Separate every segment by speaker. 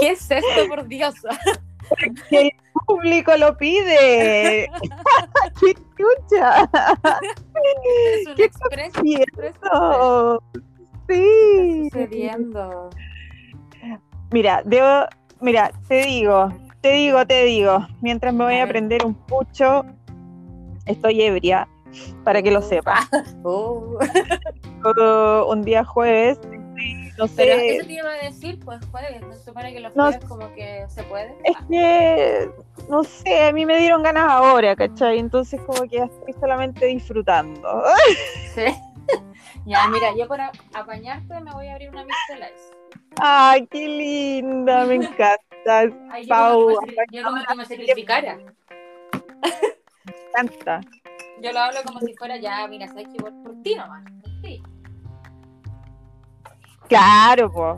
Speaker 1: ¿Qué es esto, por Dios?
Speaker 2: Que el público lo pide. ¡Qué chucha!
Speaker 1: Es un
Speaker 2: ¿Qué
Speaker 1: ¿Qué
Speaker 2: sí.
Speaker 1: está sucediendo?
Speaker 2: Mira, debo, mira, te digo, te digo, te digo, mientras me voy
Speaker 1: A
Speaker 2: a prender un pucho, estoy ebria, para que lo sepas.
Speaker 1: Oh.
Speaker 2: Todo un día jueves, no sé,
Speaker 1: Pero eso te iba a decir, pues jueves, no se supone que los
Speaker 2: No.
Speaker 1: jueves como que se puede.
Speaker 2: es que, no sé, a mí me dieron ganas ahora, ¿cachai? Entonces como que estoy solamente disfrutando.
Speaker 1: Sí. ya, mira, yo para apañarte me voy a abrir una mixelize.
Speaker 2: Ay, qué linda, me encanta,
Speaker 1: Ay, yo
Speaker 2: Pau,
Speaker 1: como, que me- yo como que me sacrificara.
Speaker 2: me encanta.
Speaker 1: Yo lo hablo como si fuera ya, mira, sabes que por, por ti nomás. Por ti.
Speaker 2: Claro, pues.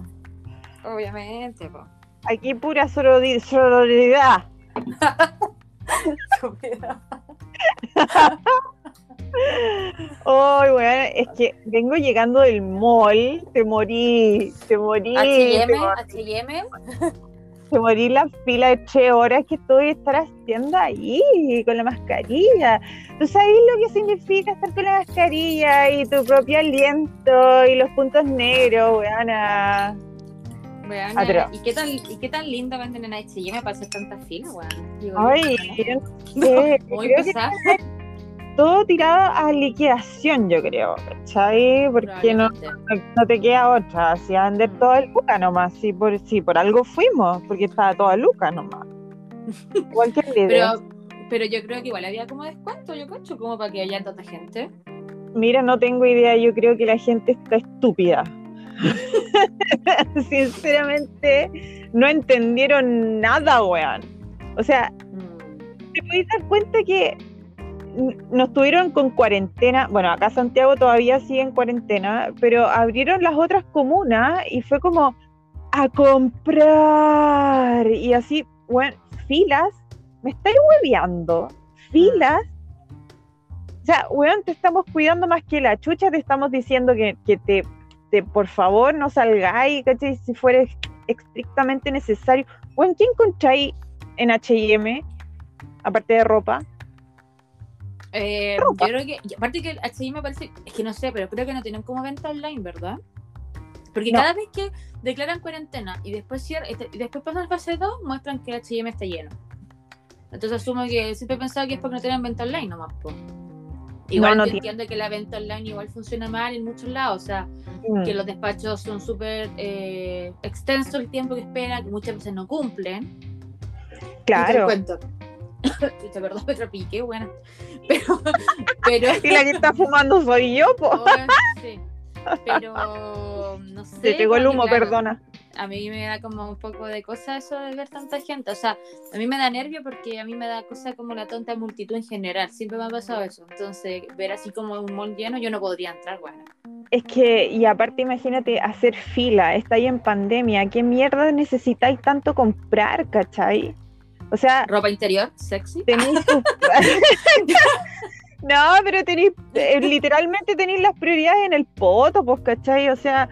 Speaker 1: Obviamente, po.
Speaker 2: Aquí pura sorori- sororidad. Ay, weón, es que vengo llegando del mall, te morí, te morí,
Speaker 1: H&M, H&M,
Speaker 2: te morí la fila de tres horas que estoy estar haciendo ahí con la mascarilla. ¿Tú sabes lo que significa estar con la mascarilla y tu propio aliento y los puntos negros, weona?
Speaker 1: weón,
Speaker 2: Atroz.
Speaker 1: ¿y qué tan y qué tan lindo venden en H&M para hacer tanta fila, weón? Digo,
Speaker 2: Ay, no sé,
Speaker 1: muy
Speaker 2: que
Speaker 1: pesado.
Speaker 2: Todo tirado a liquidación, yo creo, ¿cachai? Porque no, no te queda otra, si a vender
Speaker 1: Mm.
Speaker 2: todo el Luca nomás, si por, si por algo fuimos, porque estaba toda Luca nomás. Igual que.
Speaker 1: Pero, pero yo creo que igual había como descuento, yo cacho, como para que haya tanta gente.
Speaker 2: Mira, no tengo idea, yo creo que la gente está estúpida. Sinceramente, no entendieron nada, weón. O sea,
Speaker 1: Mm.
Speaker 2: te podéis dar cuenta que nos tuvieron con cuarentena. Bueno, acá Santiago todavía sigue en cuarentena, pero abrieron las otras comunas y fue como a comprar. Y así, bueno, filas. Me estáis hueveando. Filas. O sea, weón, te estamos cuidando más que la chucha, te estamos diciendo que, que te, te, por favor, no salgáis, ¿cachai? Si fuera estrictamente necesario. Weón, ¿qué encontráis en H&M? Aparte de ropa.
Speaker 1: Eh, yo creo que, aparte que el H&M me parece, es que no sé, pero creo que no tienen como venta online, ¿verdad? Porque
Speaker 2: No.
Speaker 1: cada vez que declaran cuarentena y después cier- este- y después pasan fase 2, muestran que el H&M está lleno. Entonces asumo que siempre he pensado que es porque no tienen venta online nomás. Igual
Speaker 2: no
Speaker 1: entiendo que la venta online igual funciona mal en muchos lados, o sea,
Speaker 2: Mm.
Speaker 1: que los despachos son súper eh, extensos el tiempo que esperan, que muchas veces no cumplen. Te
Speaker 2: Claro.
Speaker 1: cuento. Chucha, perdón, me tropiqué, bueno. Pero, pero,
Speaker 2: Y la que está fumando soy yo, po.
Speaker 1: oh, sí. Pero, no sé.
Speaker 2: Te pegó el humo,
Speaker 1: claro,
Speaker 2: perdona.
Speaker 1: A mí me da como un poco de cosa eso de ver tanta gente. O sea, a mí me da nervio porque a mí me da cosa como la tonta multitud en general. Siempre me ha pasado eso. Entonces, ver así como un mall lleno, yo no podría entrar, bueno.
Speaker 2: Es que, y aparte, imagínate hacer fila, está ahí en pandemia. ¿Qué mierda necesitáis tanto comprar, cachai? O sea,
Speaker 1: Ropa interior, sexy.
Speaker 2: tenéis sus- No, pero tenéis, eh, literalmente tenéis las prioridades en el poto, pues, ¿cachai? O sea,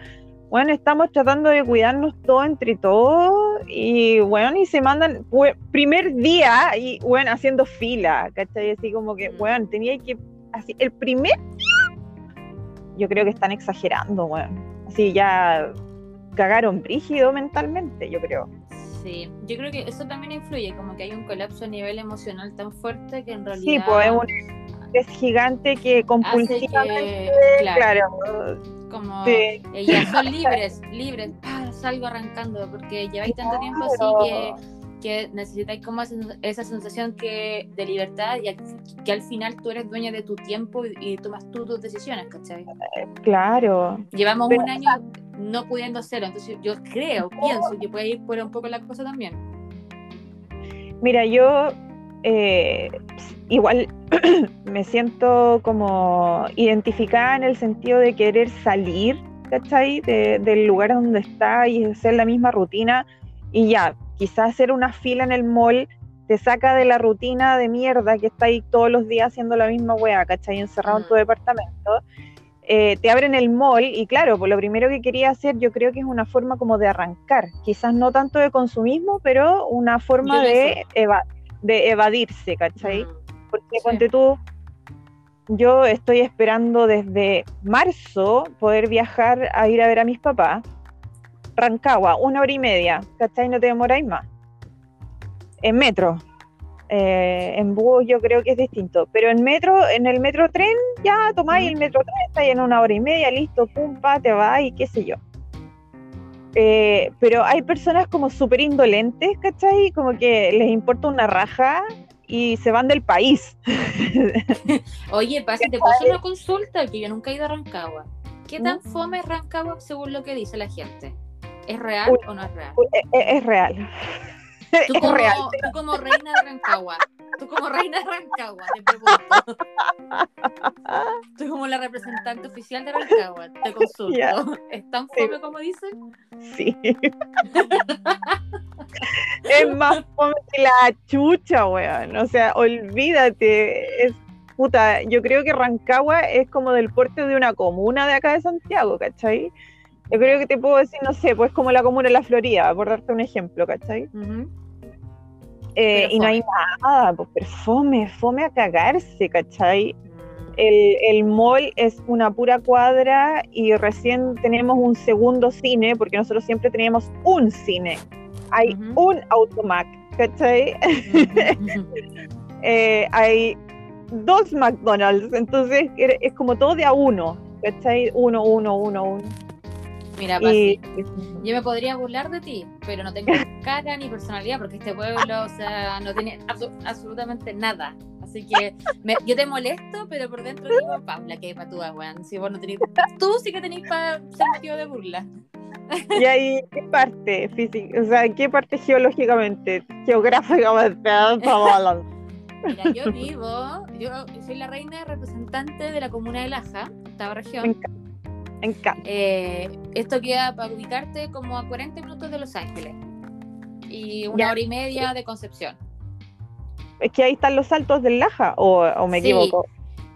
Speaker 2: bueno, estamos tratando de cuidarnos todos entre todos y, bueno, y se mandan, primer día, y, bueno, haciendo fila, ¿cachai? Así como que,
Speaker 1: Mm.
Speaker 2: bueno, tenía que, así, el primer día, yo creo que están exagerando, bueno. Así ya cagaron brígido mentalmente, yo creo.
Speaker 1: Sí, yo creo que eso también influye, como que hay un colapso a nivel emocional tan fuerte que en realidad
Speaker 2: Sí, pues es un es gigante que compulsivamente,
Speaker 1: que, claro,
Speaker 2: claro,
Speaker 1: como
Speaker 2: sí.
Speaker 1: ellas son libres, libres, ¡pah! salgo arrancando, porque lleváis tanto tiempo así que, que necesitáis como esa, sensación que, de libertad y que al final tú eres dueña de tu tiempo y, y tomas tú tus decisiones, ¿cachai?
Speaker 2: Claro.
Speaker 1: Llevamos
Speaker 2: Pero,
Speaker 1: un año no pudiendo hacerlo, entonces yo creo, pienso que puede ir por un poco la cosa también.
Speaker 2: Mira, yo eh, igual me siento como identificada en el sentido de querer salir, ¿cachai? De- del lugar donde está y hacer la misma rutina y ya, quizás hacer una fila en el mall te saca de la rutina de mierda que está ahí todos los días haciendo la misma weá, ¿cachai? Encerrado en tu
Speaker 1: Mm.
Speaker 2: departamento. Eh, te abren el mall y claro, pues lo primero que quería hacer yo creo que es una forma como de arrancar, quizás no tanto de consumismo, pero una forma de, de evadirse, ¿cachai? Mm, Porque ponte tú, yo estoy esperando desde marzo poder viajar a ir a ver a mis papás. Rancagua, una hora y media, ¿cachai? No te demoráis más. En metro, eh, en bus yo creo que es distinto, pero en metro, en el metro tren, ya tomáis el metro tren, está en una hora y media, listo, pum, pa, te va y qué sé yo. Eh, pero hay personas como súper indolentes, ¿cachai? Como que les importa una raja y se van del país.
Speaker 1: Oye, te paso una consulta, que yo nunca he ido a Rancagua. ¿Qué tan fome es Rancagua según lo que dice la gente? ¿Es real o no es real?
Speaker 2: es real.
Speaker 1: Tú como, tú como reina de Rancagua. Tú como reina de Rancagua, te pregunto. Tú como la representante oficial de Rancagua, te consulto. ¿Es tan fome como dicen?
Speaker 2: Sí. es más fome que la chucha, weón. O sea, olvídate. Es puta. Yo creo que Rancagua es como del puerto de una comuna de acá de Santiago, ¿cachai? Yo creo que te puedo decir, no sé, pues como la comuna de la Florida, por darte un ejemplo, ¿cachai? Eh, y no hay nada, pues, pero fome, fome a cagarse, ¿cachai? Mm. El, el, mall es una pura cuadra y recién tenemos un segundo cine, porque nosotros siempre teníamos un cine. Hay un Automac, ¿cachai? Eh, hay dos McDonald's, entonces es como todo de a uno, ¿cachai? Uno, uno, uno, uno.
Speaker 1: Mira, Pasi, yo me podría burlar de ti, pero no tengo cara ni personalidad porque este pueblo, o sea, no tiene absolutamente nada. Así que yo te molesto, pero por dentro digo, Paula, que patúa, weón. Si vos no tenés, tú sí que tenés para sentido de burla.
Speaker 2: ¿Y ahí qué parte física? O sea, ¿qué parte geológicamente, geográficamente estamos hablando?
Speaker 1: Mira, yo vivo, yo soy la reina representante de la comuna de Laja, esta región.
Speaker 2: Eh,
Speaker 1: esto queda para ubicarte como a 40 minutos de Los Ángeles y una hora y media de Concepción.
Speaker 2: Es que ahí están los saltos del Laja, o, me equivoco.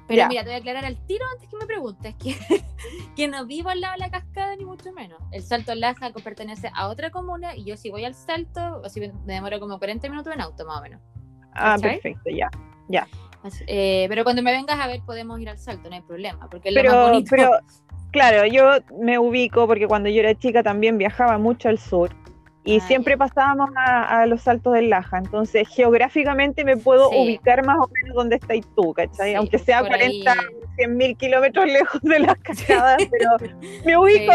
Speaker 1: Pero mira, te voy a aclarar al tiro antes que me preguntes, que, que no vivo al lado de la cascada, ni mucho menos. El salto del Laja pertenece a otra comuna y yo si voy al salto, así me demoro como 40 minutos en auto, más o menos.
Speaker 2: Ah, perfecto, ya, ya.
Speaker 1: Eh, pero cuando me vengas a ver podemos ir al salto, no hay problema, porque es lo más bonito.
Speaker 2: Pero Claro, yo me ubico porque cuando yo era chica también viajaba mucho al sur y ah, siempre pasábamos a, los saltos del Laja, entonces geográficamente me puedo ubicar más o menos donde estáis tú, ¿cachai? Aunque sea 40, 100 mil kilómetros lejos de las cascadas, pero me ubico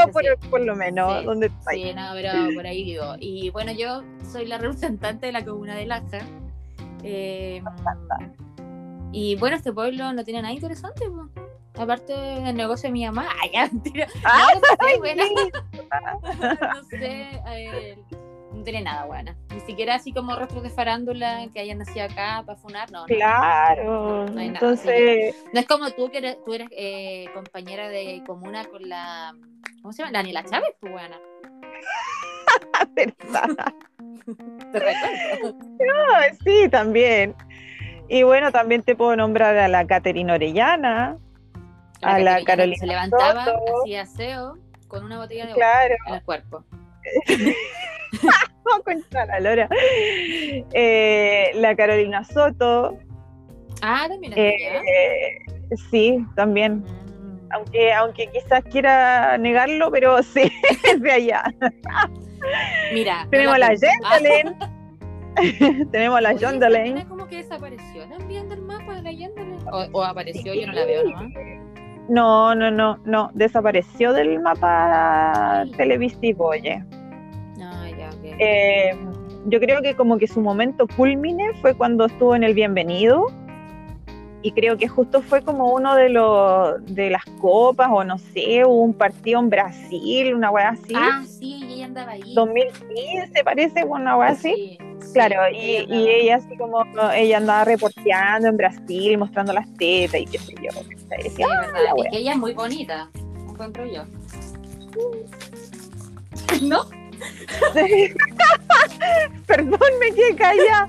Speaker 2: por, lo menos donde estáis.
Speaker 1: Sí, no, pero por ahí vivo. Y bueno, yo soy la representante de la comuna de Laja. Eh, y bueno, este pueblo no tiene nada interesante, pues. Aparte del negocio de mi mamá, ay, ya, mentira. Ah, no, sé, buena. no sé, eh, no tiene nada buena. Ni siquiera así como rostros de farándula que hayan nacido acá para funar, no.
Speaker 2: Claro. No, hay Entonces.
Speaker 1: Nada, no es como tú que eres, tú eres eh, compañera de comuna con la. ¿Cómo se llama? Daniela Chávez, pues buena.
Speaker 2: ¿Te? No, sí, también. Y bueno, también te puedo nombrar a la Caterina Orellana a la Carolina.
Speaker 1: Se levantaba, hacía aseo con una botella de
Speaker 2: claro.
Speaker 1: en el cuerpo.
Speaker 2: la lora. Eh, la Carolina Soto.
Speaker 1: Ah, también eh,
Speaker 2: Sí, también. Mm. Aunque, aunque quizás quiera negarlo, pero sí, es de allá.
Speaker 1: Mira.
Speaker 2: Tenemos la Jendalen. Tenemos la
Speaker 1: Jendalen. como que desapareció O, o apareció, yo no la veo nomás.
Speaker 2: No, no, no, no, desapareció del mapa televisivo, oye.
Speaker 1: Ah, ya,
Speaker 2: eh, yo creo que como que su momento culmine fue cuando estuvo en el Bienvenido y creo que justo fue como uno de los de las copas o no sé, un partido en Brasil, una weá así.
Speaker 1: Ah, sí, ella andaba ahí.
Speaker 2: 2015 parece, una weá así. Claro, y, y, ella así como, ella andaba reporteando en Brasil, mostrando las tetas y qué sé yo.
Speaker 1: Sí, verdad, y que ella es muy bonita, encuentro yo. ¿No?
Speaker 2: Perdón, me quedé callada.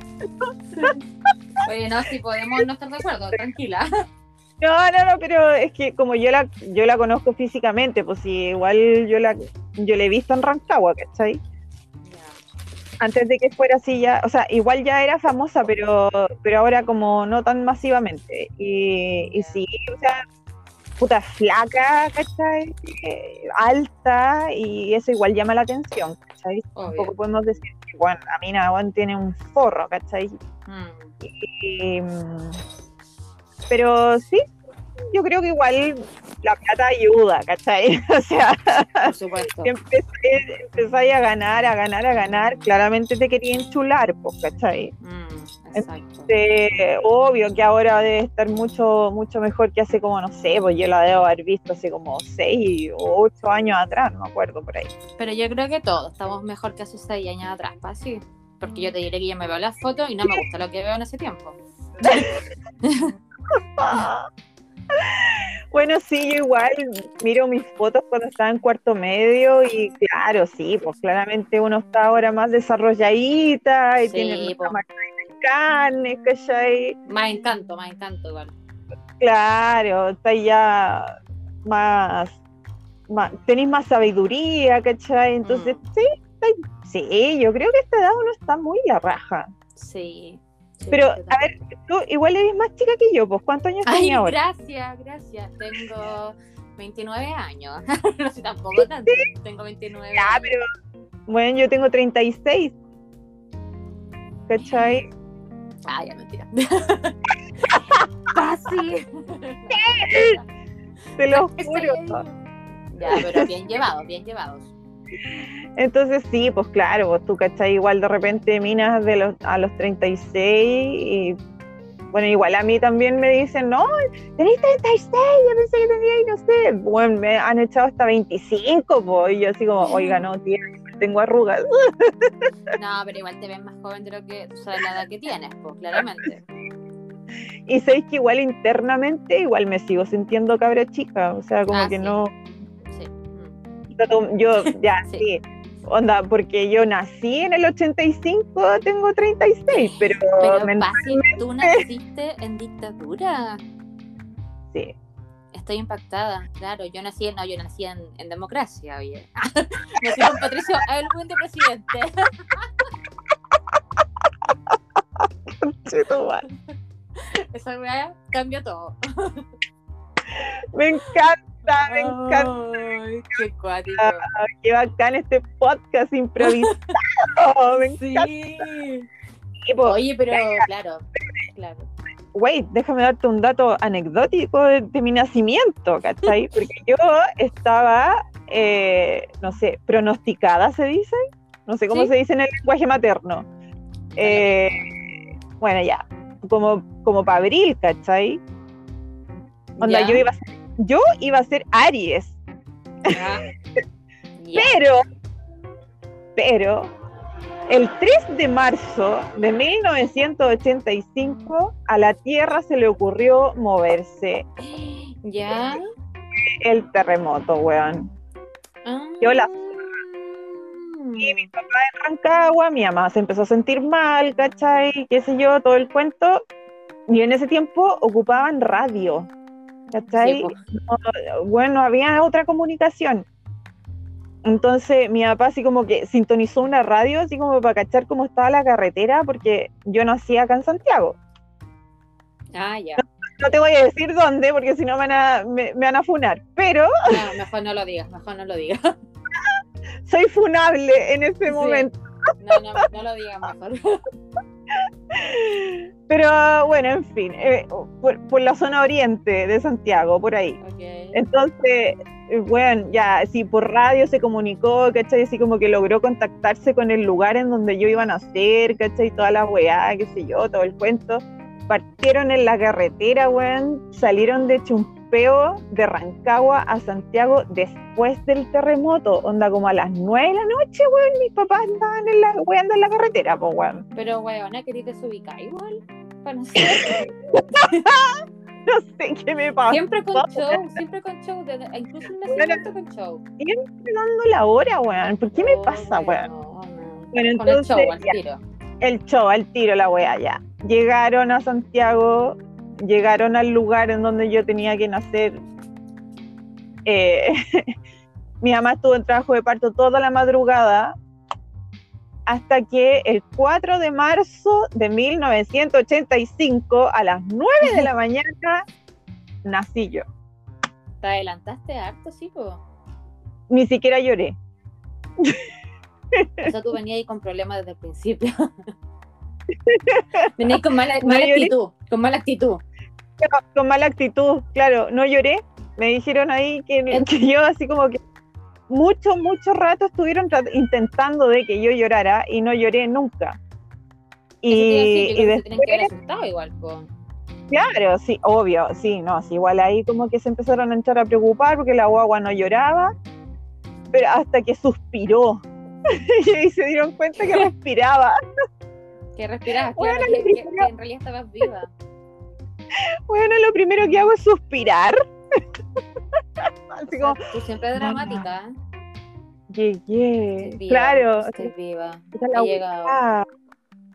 Speaker 1: Oye, no, si podemos no estar de acuerdo, tranquila.
Speaker 2: No, no, no, pero es que como yo la, yo la conozco físicamente, pues igual yo la, yo la he visto en Rancagua, ¿cachai? Antes de que fuera así ya, o sea, igual ya era famosa, pero, pero ahora como no tan masivamente. Y, y sí, o sea, puta flaca, ¿cachai? Eh, alta, y eso igual llama la atención, ¿cachai? Tampoco podemos decir que, bueno, a mí nada, tiene un forro, ¿cachai? Mm. Mm, pero sí, yo creo que igual la plata ayuda, ¿cachai? O sea, Por supuesto. empezáis a ganar, a ganar, a ganar, claramente te querían chular, pues, ¿cachai? Mm, exacto. obvio que ahora debe estar mucho, mucho mejor que hace como, no sé, pues yo la debo haber visto hace como seis o ocho años atrás, no me acuerdo por ahí.
Speaker 1: Pero yo creo que todos estamos mejor que hace seis años atrás, ¿pa? Sí. Porque yo te diré que yo me veo las fotos y no me gusta lo que veo en ese tiempo.
Speaker 2: Bueno, sí, yo igual miro mis fotos cuando estaba en cuarto medio y claro, sí, pues claramente uno está ahora más desarrolladita y tiene más carne, ¿cachai?
Speaker 1: Más encanto, más encanto igual.
Speaker 2: Claro, está ya más, más tenéis más sabiduría, ¿cachai? Entonces, mm. sí, sí, yo creo que esta edad uno está muy la raja.
Speaker 1: Sí,
Speaker 2: pero, a ver, tú igual eres más chica que yo, pues ¿cuántos años
Speaker 1: tienes ahora? Gracias, gracias. Tengo 29 años. no sé tampoco tanto. Tengo 29
Speaker 2: Ya, pero bueno, yo tengo 36. ¿Cachai?
Speaker 1: Ah, ya mentira. Casi.
Speaker 2: Te lo juro.
Speaker 1: Ya, pero bien llevados, bien llevados.
Speaker 2: Entonces sí, pues claro, pues tú cachai igual de repente minas de los, a los 36 y bueno, igual a mí también me dicen, no, tenéis 36, yo pensé que teníais, no sé, bueno, me han echado hasta 25, pues, y yo así como, oiga, no, tía, tengo arrugas.
Speaker 1: No, pero igual te ves más joven de lo que tú sabes la edad que tienes, pues, claramente.
Speaker 2: Y sabéis que igual internamente, igual me sigo sintiendo cabra chica, o sea, como ah, que no yo ya sí. Onda, porque yo nací en el 85, tengo 36, pero,
Speaker 1: pero mentalmente... tú naciste en dictadura.
Speaker 2: Sí.
Speaker 1: Estoy impactada, claro. Yo nací en, no, yo nací en, en democracia, oye. nací con Patricio buen de presidente. Esa weá cambia todo.
Speaker 2: Me encanta me encanta.
Speaker 1: Qué cuático.
Speaker 2: qué bacán este podcast improvisado. me
Speaker 1: sí. Oye, pero claro, claro.
Speaker 2: Wait, déjame darte un dato anecdótico de, mi nacimiento, ¿cachai? Porque yo estaba, eh, no sé, pronosticada, ¿se dice? No sé cómo se dice en el lenguaje materno. Eh, bueno, ya, como, como para abril, ¿cachai? Onda, yo iba a ser yo iba a ser Aries. Ah, pero, pero, el 3 de marzo de 1985 a la Tierra se le ocurrió moverse.
Speaker 1: ¿Ya?
Speaker 2: El terremoto, weón. Yo la y mi papá en Rancagua, mi mamá se empezó a sentir mal, ¿cachai? Qué sé yo, todo el cuento. Y en ese tiempo ocupaban radio. ¿Cachai? bueno, había otra comunicación. Entonces mi papá así como que sintonizó una radio así como para cachar cómo estaba la carretera porque yo nací acá en Santiago.
Speaker 1: Ah, ya.
Speaker 2: No, te voy a decir dónde porque si no me, me, van a funar, pero...
Speaker 1: No, mejor no lo digas, mejor no lo digas.
Speaker 2: Soy funable en este momento.
Speaker 1: No, no, no lo digas mejor.
Speaker 2: Pero bueno, en fin, eh, por, la zona oriente de Santiago, por ahí. Entonces, bueno, ya, sí, por radio se comunicó, ¿cachai? Así como que logró contactarse con el lugar en donde yo iba a nacer, ¿cachai? Toda la weá, qué sé yo, todo el cuento. Partieron en la carretera, weón, salieron de De Rancagua a Santiago después del terremoto, onda como a las nueve de la noche, weón, mis papás andaban en la, weón, en la carretera, pues, weón.
Speaker 1: Pero, weón, ¿querés desubicar igual? no sé
Speaker 2: qué me pasa.
Speaker 1: Siempre con show, siempre con show, incluso en nacimiento con show.
Speaker 2: Siempre dando la hora, weón. ¿Por qué me pasa, weón? Bueno, entonces,
Speaker 1: el show al tiro.
Speaker 2: El show al tiro, la weá, ya. Llegaron a Santiago llegaron al lugar en donde yo tenía que nacer. Eh, mi mamá estuvo en trabajo de parto toda la madrugada hasta que el 4 de marzo de 1985 a las 9 de la mañana nací yo.
Speaker 1: ¿Te adelantaste harto, sí, po?
Speaker 2: Ni siquiera lloré.
Speaker 1: O sea, tú venías ahí con problemas desde el principio. venías con mala, mala actitud, con mala actitud.
Speaker 2: Con mala actitud, claro, no lloré. Me dijeron ahí que, que yo así como que mucho, mucho rato estuvieron intentando de que yo llorara y no lloré nunca.
Speaker 1: Y, y después... igual,
Speaker 2: Claro, sí, obvio, sí, no, sí, igual ahí como que se empezaron a echar a preocupar porque la guagua no lloraba, pero hasta que suspiró y se dieron cuenta que respiraba.
Speaker 1: Que respiraba, claro, que, en realidad estabas viva.
Speaker 2: Bueno, lo primero que hago es suspirar.
Speaker 1: Así como, Tú siempre dramática.
Speaker 2: Llegué. claro.
Speaker 1: Estoy viva.
Speaker 2: He llegado.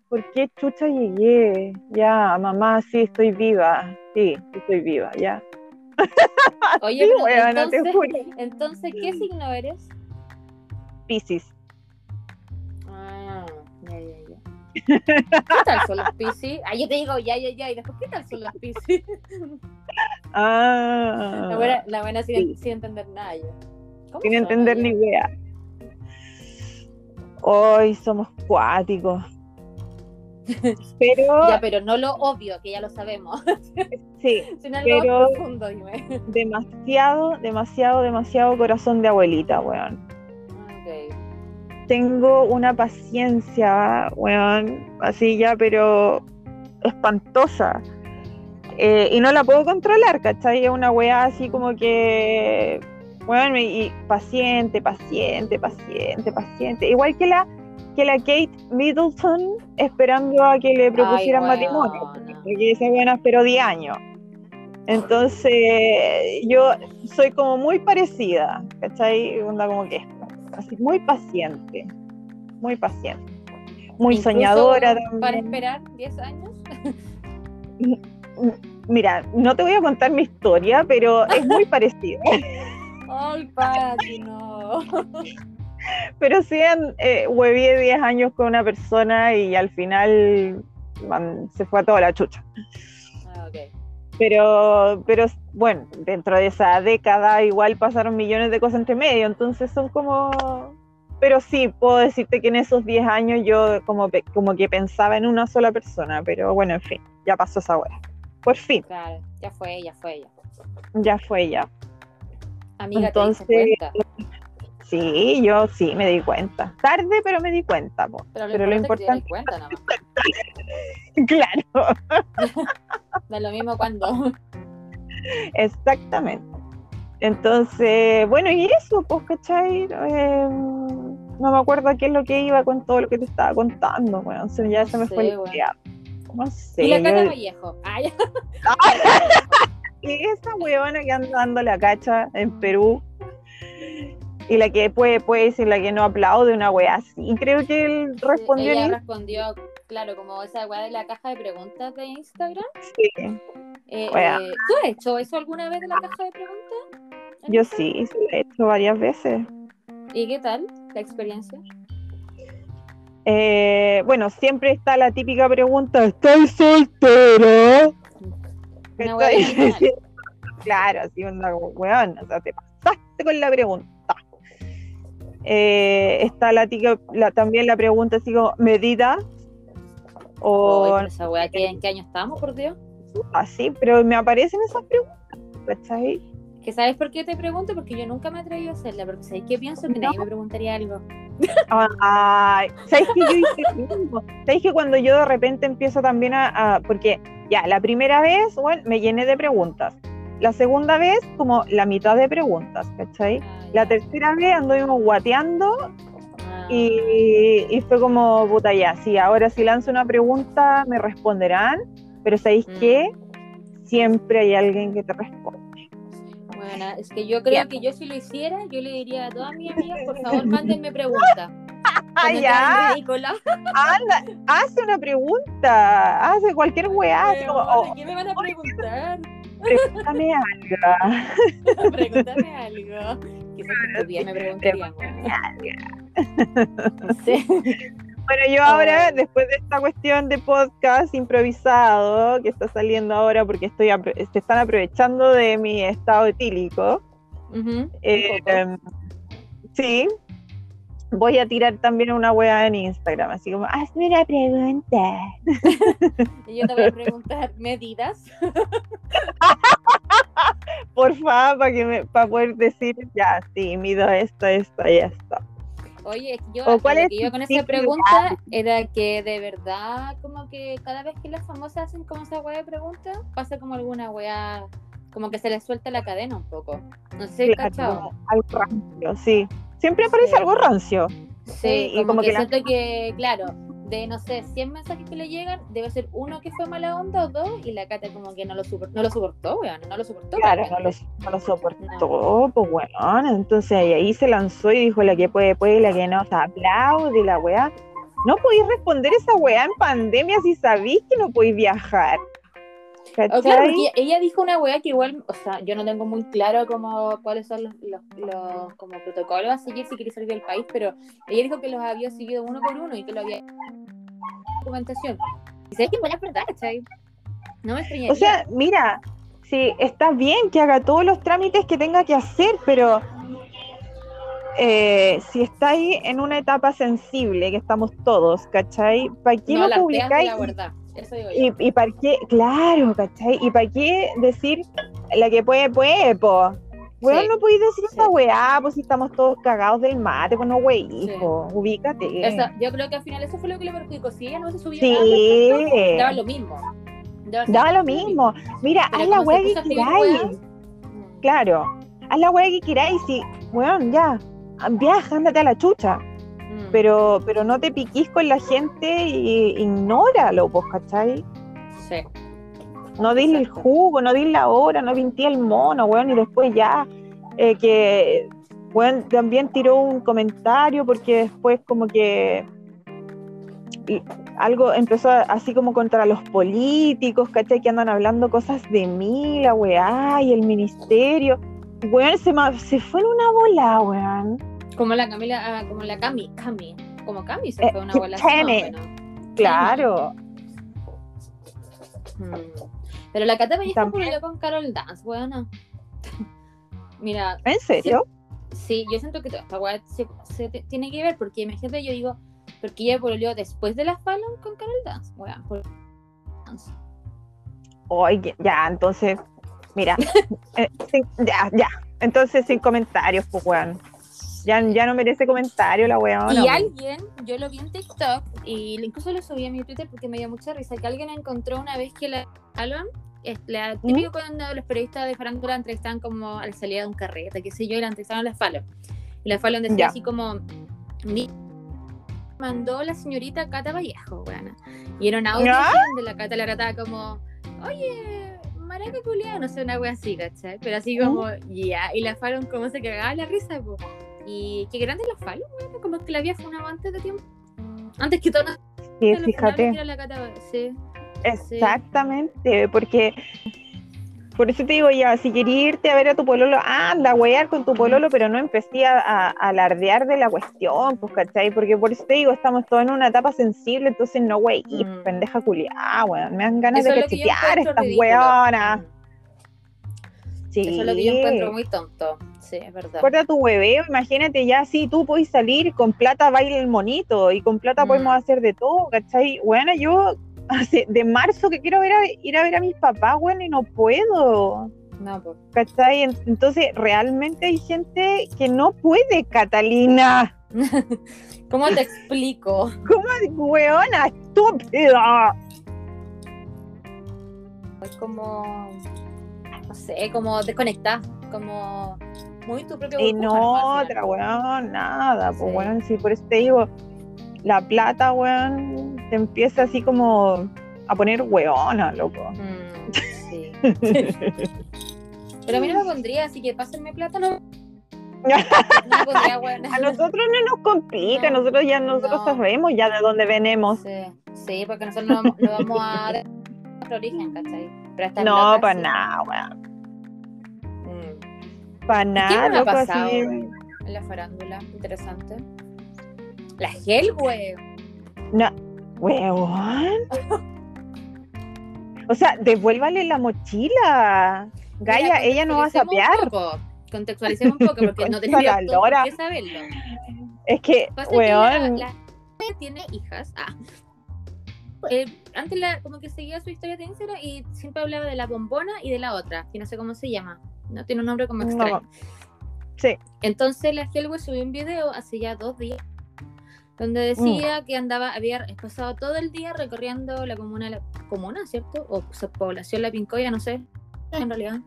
Speaker 2: ¿Por qué chucha llegué? Ya, mamá, sí, estoy viva. Sí, estoy viva, ya.
Speaker 1: Oye, entonces, entonces, ¿qué signo eres?
Speaker 2: Piscis.
Speaker 1: ¿Qué tal son los Piscis? Ah, yo te digo ya, ya, ya, y después, ¿qué tal son los Piscis?
Speaker 2: Ah.
Speaker 1: La buena, la buena sin, sin, entender nada
Speaker 2: Sin entender ni idea. Hoy somos cuáticos.
Speaker 1: Pero, ya, pero no lo obvio, que ya lo sabemos.
Speaker 2: Sí, pero demasiado, demasiado, demasiado corazón de abuelita, weón. Tengo una paciencia, weón, así ya, pero espantosa. Eh, y no la puedo controlar, ¿cachai? Es una weá así como que, bueno, y paciente, paciente, paciente, paciente. Igual que la que la Kate Middleton esperando a que le propusieran matrimonio, porque esa buena esperó 10 años. Entonces, yo soy como muy parecida, ¿cachai? Onda como que así, muy paciente, muy paciente, muy soñadora.
Speaker 1: ¿Para esperar 10 años?
Speaker 2: Mira, no te voy a contar mi historia, pero es muy parecida.
Speaker 1: Ay, Pati, no.
Speaker 2: Pero sí, eh, 10 años con una persona y al final se fue a toda la chucha.
Speaker 1: Ah, okay.
Speaker 2: Pero, pero bueno, dentro de esa década igual pasaron millones de cosas entre medio, entonces son como... Pero sí, puedo decirte que en esos 10 años yo como, como que pensaba en una sola persona, pero bueno, en fin, ya pasó esa hora. Por fin.
Speaker 1: Claro, ya fue ella, fue ella.
Speaker 2: Ya fue ella.
Speaker 1: Amiga, Entonces, ¿te cuenta?
Speaker 2: Sí, yo sí me di cuenta. Tarde, pero me di cuenta. Pero lo, importante.
Speaker 1: cuenta,
Speaker 2: claro.
Speaker 1: da lo mismo cuando.
Speaker 2: Exactamente. Entonces, bueno, y eso, pues, ¿cachai? Eh, no me acuerdo a qué es lo que iba con todo lo que te estaba contando, bueno, ya se me fue el día. No sé.
Speaker 1: Y la Cata Vallejo. Ah,
Speaker 2: y esa huevona que anda dando la cacha en Perú y la que puede, puede decir la que no aplaude una wea así. Creo que él respondió.
Speaker 1: Ella respondió, claro, como esa wea de la caja de preguntas de Instagram.
Speaker 2: Sí.
Speaker 1: Eh, eh, ¿Tú has hecho eso alguna vez de la caja de preguntas?
Speaker 2: Yo sí, sí, lo he hecho varias veces.
Speaker 1: ¿Y qué tal la experiencia?
Speaker 2: Eh, bueno, siempre está la típica pregunta, ¿estás soltero? claro, así onda, weón, o sea, te pasaste con la pregunta. Eh, está la, la, también la pregunta así como, ¿medida?
Speaker 1: O, esa ¿en qué año estamos, por Dios?
Speaker 2: Así, pero me aparecen esas preguntas, ¿cachai?
Speaker 1: ¿Que sabes por qué te pregunto? Porque yo nunca me atreví a hacerla, porque ¿sabes qué pienso? Que nadie me preguntaría algo.
Speaker 2: Ay, ¿sabes qué yo ¿Sabes que cuando yo de repente empiezo también a, porque ya, la primera vez, bueno, me llené de preguntas. La segunda vez, como la mitad de preguntas, ¿cachai? Ah, la tercera vez anduvimos guateando ah. y, fue como, puta, ya, sí, ahora si lanzo una pregunta me responderán, pero ¿sabéis mm. qué? Siempre hay alguien que te responde.
Speaker 1: Bueno, es que yo creo que yo si lo hiciera, yo le diría a todas mis amigas, por favor, mándenme preguntas. Cuando
Speaker 2: ya. Anda, hace una pregunta, hace cualquier weá, como, oh,
Speaker 1: ¿Qué me van a preguntar?
Speaker 2: Pregúntame algo.
Speaker 1: Pregúntame algo. Quizás otro día me preguntarían. No sé.
Speaker 2: Bueno, yo ahora, después de esta cuestión de podcast improvisado que está saliendo ahora porque estoy se están aprovechando de mi estado etílico, eh, em, sí, voy a tirar también una wea en Instagram, así como, hazme una pregunta.
Speaker 1: Y yo te voy a preguntar medidas.
Speaker 2: Por favor, para que me, para poder decir, ya, sí, mido esto, esto y esto.
Speaker 1: Oye, yo,
Speaker 2: ¿O cuál
Speaker 1: lo
Speaker 2: es
Speaker 1: que iba con esa pregunta era que de verdad, como que cada vez que las famosas hacen como esa weá de preguntas, pasa como alguna weá, como que se les suelta la cadena un poco. No sé,
Speaker 2: Claro,
Speaker 1: ¿cachado?
Speaker 2: algo rancio, sí. Siempre aparece
Speaker 1: Sí.
Speaker 2: algo rancio.
Speaker 1: Sí,
Speaker 2: y
Speaker 1: como,
Speaker 2: como
Speaker 1: que,
Speaker 2: que la-
Speaker 1: siento que, claro, de no sé, 100 mensajes que le llegan, debe ser uno que fue mala onda o dos, y la Cata como que no lo, supor- no lo soportó, weón, no lo soportó.
Speaker 2: Claro, no lo, no lo soportó, pues bueno, entonces ahí se lanzó y dijo la que puede, puede, la que no, o sea, aplaude la weá. No podéis responder esa weá en pandemia si sabéis que no podéis viajar.
Speaker 1: Claro, porque ella dijo una weá que igual, o sea, yo no tengo muy claro como cuáles son los, los, los como protocolos a seguir si queréis salir del país, pero ella dijo que los había seguido uno por uno y que lo había documentación. Y sabes que buena verdad, ¿cachai? No me extrañaría.
Speaker 2: O sea, mira, sí, está bien que haga todos los trámites que tenga que hacer, pero eh, si estáis en una etapa sensible, que estamos todos, ¿cachai? ¿Para qué
Speaker 1: no,
Speaker 2: lo publicáis?
Speaker 1: la verdad. Eso digo yo.
Speaker 2: Y, y para qué, claro, ¿cachai? ¿Y para qué decir la que puede, puede, po? Weón,
Speaker 1: Sí,
Speaker 2: no podéis decir
Speaker 1: sí.
Speaker 2: esta weá, pues si estamos todos cagados del mate, pues no wey,
Speaker 1: Sí.
Speaker 2: hijo, ubícate.
Speaker 1: Eso, yo creo que al final eso fue lo que le perjudicó. Si ella no se subió
Speaker 2: Sí.
Speaker 1: nada, respecto, daba lo mismo. Daba,
Speaker 2: Daba lo mismo. Mira,
Speaker 1: Pero
Speaker 2: haz la weá que queráis. Claro, haz la weá que queráis, y, weón, ya, viaja, ándate a la chucha.
Speaker 1: Mm.
Speaker 2: Pero, pero no te piquís con la gente y ignóralo, pues, ¿cachai?
Speaker 1: Sí.
Speaker 2: No dile el jugo, no dile la hora, no vintí el mono, weón, y después ya, eh, que, weón, también tiró un comentario porque después como que y algo empezó así como contra los políticos, ¿cachai? Que andan hablando cosas de mí, la weá, y el ministerio. Weón, se, ma- se fue en una bola, weón.
Speaker 1: Como la Camila, ah, como la Cami, Cami. Como Cami se
Speaker 2: Eh,
Speaker 1: fue una.
Speaker 2: Cami. Claro.
Speaker 1: Mm. Pero la Cata Pellizco pololeó con Carol Dance, weona. Mira,
Speaker 2: ¿En serio?
Speaker 1: sí, yo siento que toda esta weá se, se te- tiene que ver porque imagínate, yo digo, porque ella pololeó después de la Fallon con Carol Dance, weón. por-.
Speaker 2: Oye, ya, entonces, mira, eh, sin- ya, ya. Entonces, sin comentarios, pues, weón. Ya, ya no merece comentario la weón.
Speaker 1: y alguien, yo lo vi en TikTok y incluso lo subí a mi Twitter porque me dio mucha risa, que alguien encontró una vez que la Fallon, es la típico cuando los periodistas de farándula entrevistan como a la salida de un carrete, qué sé yo, y la entrevistaron a la Fallon. Y la Fallon decía así como, "Ni- mandó la señorita Cata Vallejo, weona. Y era un audio donde la Cata la trataba como, oye, maraca culiada, no sé, una wea así, ¿cachai? Pero así como, ya, y la Fallon como se cagaba la risa, po. Y qué grande la Fallon, weona, como que la había funado antes de tiempo. Antes que todo
Speaker 2: Sí, fíjate.
Speaker 1: que era la Cata, sí.
Speaker 2: Exactamente, porque por eso te digo ya, si querías irte a ver a tu pololo, anda a wear con tu pololo, pero no empecé a, a alardear de la cuestión, pues, ¿cachai? Porque por eso te digo, estamos todos en una etapa sensible, entonces no wey,
Speaker 1: Mm.
Speaker 2: pendeja culiada, weón, me dan ganas
Speaker 1: Eso
Speaker 2: de
Speaker 1: encuentro
Speaker 2: estas weonas. Sí.
Speaker 1: Eso es lo que yo encuentro muy tonto. Sí, es verdad.
Speaker 2: Recuerda tu hueveo, imagínate ya, si tú puedes salir, con plata baila el monito, y con plata
Speaker 1: Mm.
Speaker 2: podemos hacer de todo, ¿cachai? Bueno, yo hace de marzo que quiero ver a- ir a ver a mis papás, bueno, y no puedo,
Speaker 1: No, pues.
Speaker 2: ¿cachai? En- Entonces, realmente hay gente que no puede, Catalina.
Speaker 1: ¿Cómo te explico?
Speaker 2: ¿Cómo, weona, estúpida?
Speaker 1: Es como, no sé, como desconectar, como muy tu propio
Speaker 2: Y no otra, weón, nada, pues, weón, sí, por eso te digo, la plata, weón, te empieza así como a poner weona, loco.
Speaker 1: Mm, sí. Pero a mí no me pondría, así que pásenme plata, no. No podría, weón.
Speaker 2: A nosotros no nos complica,
Speaker 1: No,
Speaker 2: nosotros ya nosotros
Speaker 1: no.
Speaker 2: sabemos ya de dónde venimos.
Speaker 1: Sí, sí, porque nosotros no vamos, vamos a dar nuestro origen, ¿cachai? Pero
Speaker 2: No, para nada, weón. Para
Speaker 1: ¿Qué me ha
Speaker 2: loco,
Speaker 1: pasado
Speaker 2: así.
Speaker 1: en la farándula? Interesante. La Hellway.
Speaker 2: No, weón. O sea, devuélvale la mochila. Gaia,
Speaker 1: Mira,
Speaker 2: ella no va a sapear.
Speaker 1: Contextualicemos un poco, porque no tenemos qué saberlo.
Speaker 2: Es que,
Speaker 1: que la,
Speaker 2: weón,
Speaker 1: la tiene hijas. Ah. Eh, antes la, como que seguía su historia de Instagram y siempre hablaba de la bombona y de la otra, que no sé cómo se llama. No tiene un nombre como
Speaker 2: No.
Speaker 1: extraño.
Speaker 2: Sí.
Speaker 1: Entonces la Hellway subió un video hace ya dos días donde decía que andaba, había pasado todo el día recorriendo la comuna, la comuna, ¿cierto? O población La Pincoya, no sé, en realidad.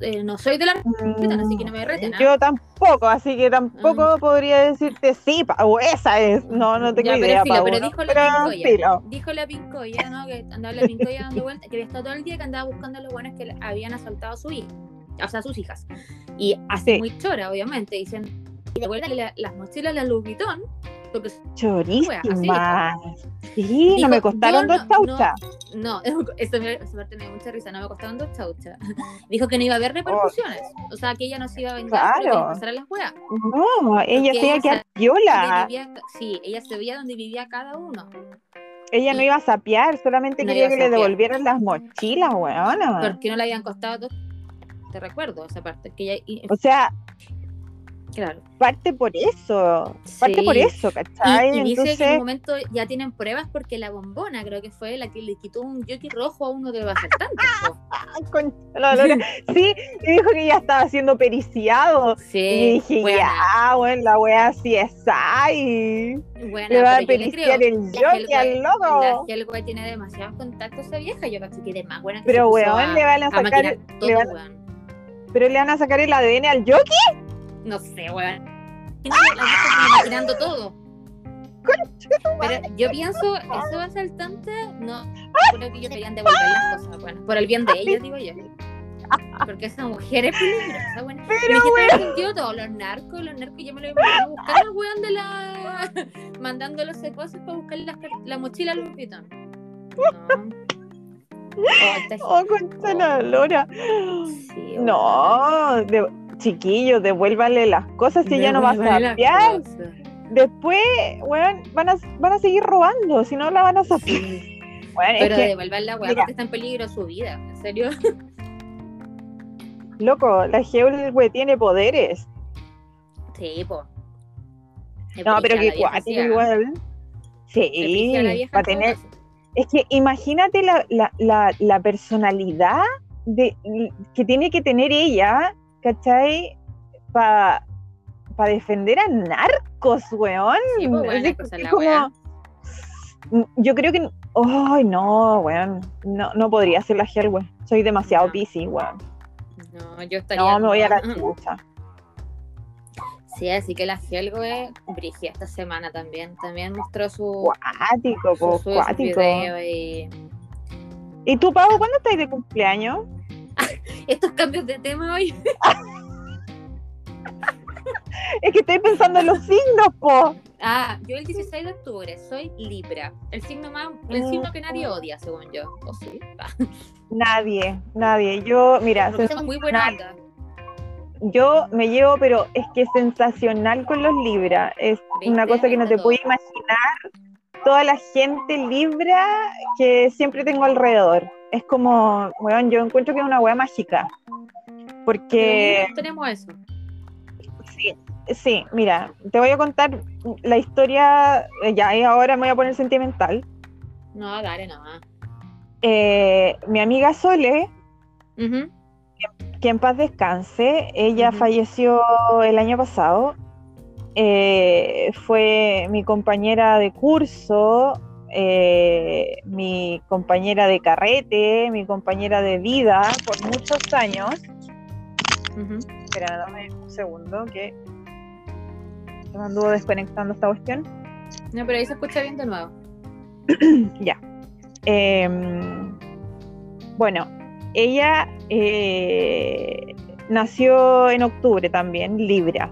Speaker 1: Eh, no soy de la así que no me reten, ¿ah?
Speaker 2: Yo tampoco, así que tampoco podría decirte sí, Pau, esa es. No, no tengo
Speaker 1: Ya, pero
Speaker 2: idea,
Speaker 1: filo,
Speaker 2: Pau,
Speaker 1: pero
Speaker 2: ¿no?
Speaker 1: dijo la
Speaker 2: Pero
Speaker 1: Pincoya. Dijo la Pincoya, ¿no? Que andaba la Pincoya dando vueltas, que había estado todo el día que andaba buscando a los buenos que habían asaltado a su hija, o sea, sus hijas. Y así
Speaker 2: Sí.
Speaker 1: muy chora, obviamente, dicen, y devuélvele la- las mochilas a la Louis Vuitton, porque
Speaker 2: Chorísima. Sí, no me costaron dos
Speaker 1: no-
Speaker 2: chauchas.
Speaker 1: no, eso me, parte me dio mucha risa, no me costaban dos chauchas. Dijo que no iba a haber repercusiones, o sea, que ella no se iba a vengar, que
Speaker 2: Claro.
Speaker 1: pasaran las weas.
Speaker 2: No, ella se iba a quedar viola.
Speaker 1: vivía- sí, ella sabía dónde vivía cada uno.
Speaker 2: Ella no iba a sapear, solamente
Speaker 1: No
Speaker 2: quería que le devolvieran las mochilas, weona.
Speaker 1: porque no le habían costado dos. Te recuerdo esa parte. Que ella, y-
Speaker 2: O sea,
Speaker 1: claro.
Speaker 2: parte por eso. Parte
Speaker 1: Sí.
Speaker 2: por eso, ¿cachai?
Speaker 1: y dice que en un momento ya tienen pruebas porque la bombona creo que fue la que le quitó un jockey rojo a uno
Speaker 2: con la Lora- sí, y dijo que ya estaba siendo periciado.
Speaker 1: Sí,
Speaker 2: y dije,
Speaker 1: buena,
Speaker 2: ya, bueno, la wea sí es ahí.
Speaker 1: buena,
Speaker 2: Le va a periciar el jockey al loco.
Speaker 1: La Hellway tiene demasiados contactos esa vieja. Yo que de más buena que
Speaker 2: Pero, weón,
Speaker 1: a,
Speaker 2: le van a
Speaker 1: a
Speaker 2: sacar-
Speaker 1: todo,
Speaker 2: le van-. Pero le van a sacar el ADN al jockey.
Speaker 1: No sé, weón. Como maquinando todo. Pero yo pienso, esos asaltantes, no, creo que ellos deberían devolver las cosas, bueno, por el bien de ellos, digo yo. Porque esa mujer es peligrosa, bueno.
Speaker 2: Pero,
Speaker 1: sentido todos los narcos, los narcos yo me lo iba a buscar al weón de la. mandando los secuaces para buscar las la mochila al Vuitton. No. Oh,
Speaker 2: Oh, concha la lora.
Speaker 1: Sí.
Speaker 2: No, de- chiquillos, devuélvale las cosas si ella no va a sapear. Después, weón, van a, van a seguir robando, si no la van a sapear. Bueno,
Speaker 1: Pero
Speaker 2: es que,
Speaker 1: devolver la weá porque está en peligro su vida, ¿en serio?
Speaker 2: loco, la Geol, tiene poderes.
Speaker 1: Sí, po.
Speaker 2: No, pero que cuático igual. Sí,
Speaker 1: brígida la vieja
Speaker 2: va a
Speaker 1: en todo
Speaker 2: tener. Es que imagínate la, la, la, la personalidad de, que tiene que tener ella, ¿cachai? Para defender a narcos, weón.
Speaker 1: Sí, pues, weón, es
Speaker 2: como-
Speaker 1: weá.
Speaker 2: Yo creo que. Ay, no, weón. No, no podría ser la Hellway. Soy demasiado
Speaker 1: No.
Speaker 2: piscis, weón.
Speaker 1: No, yo estaría.
Speaker 2: No, me voy a la chucha.
Speaker 1: Sí, así que la Helgo Brigia esta semana también. También mostró su.
Speaker 2: Cuático,
Speaker 1: su- sus
Speaker 2: cuático.
Speaker 1: y.
Speaker 2: ¿Y tú, Pau, cuándo estás de cumpleaños?
Speaker 1: Estos cambios de tema hoy.
Speaker 2: Es que estoy pensando en los signos, po.
Speaker 1: Ah, yo el 16 de octubre soy Libra. El signo más. El
Speaker 2: Mm.
Speaker 1: signo que nadie odia, según yo. ¿O sí? Ah,
Speaker 2: Nadie, nadie. Yo, mira,
Speaker 1: son muy buena.
Speaker 2: Yo me llevo, pero es que sensacional con los Libra. Es una cosa que no te puedo imaginar. Toda la gente Libra que siempre tengo alrededor. Es como, weón, yo encuentro que es una wea mágica. Porque,
Speaker 1: Pero tenemos eso.
Speaker 2: sí, sí, mira, te voy a contar la historia, eh, ya, y ahora me voy a poner sentimental.
Speaker 1: No, dale, no.
Speaker 2: Eh, mi amiga Sole. Que en paz descanse, ella falleció el año pasado. Eh, fue mi compañera de curso, eh, mi compañera de carrete, mi compañera de vida por muchos años. Espera, dame un segundo que se me anduvo desconectando esta cuestión.
Speaker 1: No, pero ahí se escucha bien de nuevo.
Speaker 2: Ya. Em, bueno, ella, eh, nació en octubre también, Libra.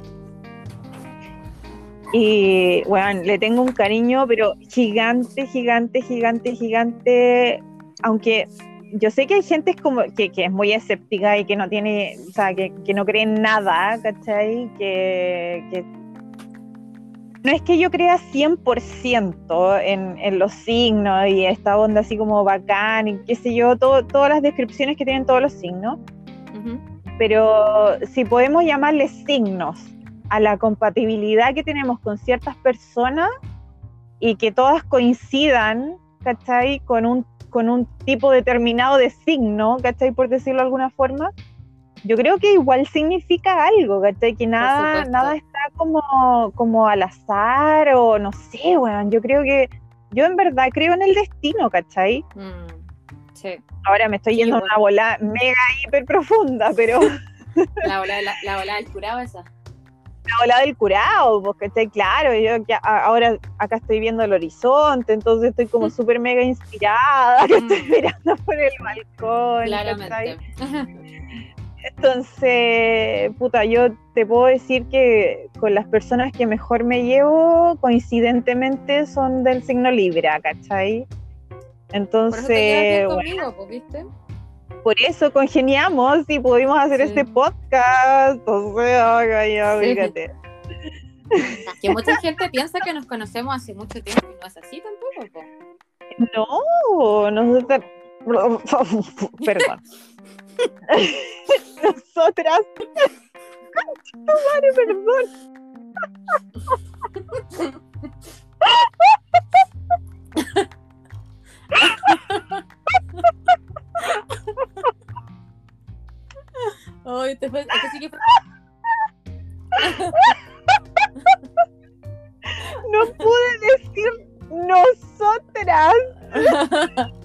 Speaker 2: Y bueno, le tengo un cariño, pero gigante, gigante, gigante, gigante. Aunque yo sé que hay gente como que, es muy escéptica y que no tiene, o sea, que, no cree en nada, ¿cachai? Que, no es que yo crea 100% en, en los signos y esta onda así como bacán y qué sé yo, todas las descripciones que tienen todos los signos. Pero si podemos llamarles signos a la compatibilidad que tenemos con ciertas personas y que todas coincidan, ¿cachai? Con un, con un tipo determinado de signo, ¿cachai? Por decirlo de alguna forma, yo creo que igual significa algo, ¿cachai? Que nada, nada está como, como al azar o no sé, bueno, yo creo que, yo en verdad creo en el destino, ¿cachai? Mm, sí. Ahora me estoy yendo a una bola mega hiper profunda, pero...
Speaker 1: La bola, la, la bola del curado esa
Speaker 2: la ola del curado, porque está claro, yo ahora acá estoy viendo el horizonte, entonces estoy como súper mega inspirada, que estoy mm. mirando por el balcón. Claramente. Entonces, puta, yo te puedo decir que con las personas que mejor me llevo, coincidentemente son del signo Libra, ¿cachai? Entonces, por eso bueno, ¿viste? Por eso congeniamos y pudimos hacer este podcast. O sea, ya, fíjate.
Speaker 1: Que mucha gente piensa que nos conocemos hace mucho tiempo y no es así tampoco.
Speaker 2: No, nosotros. Perdón. Nosotras. Madre, perdón.
Speaker 1: Ay, te fue, sí que
Speaker 2: No pude decir nosotras.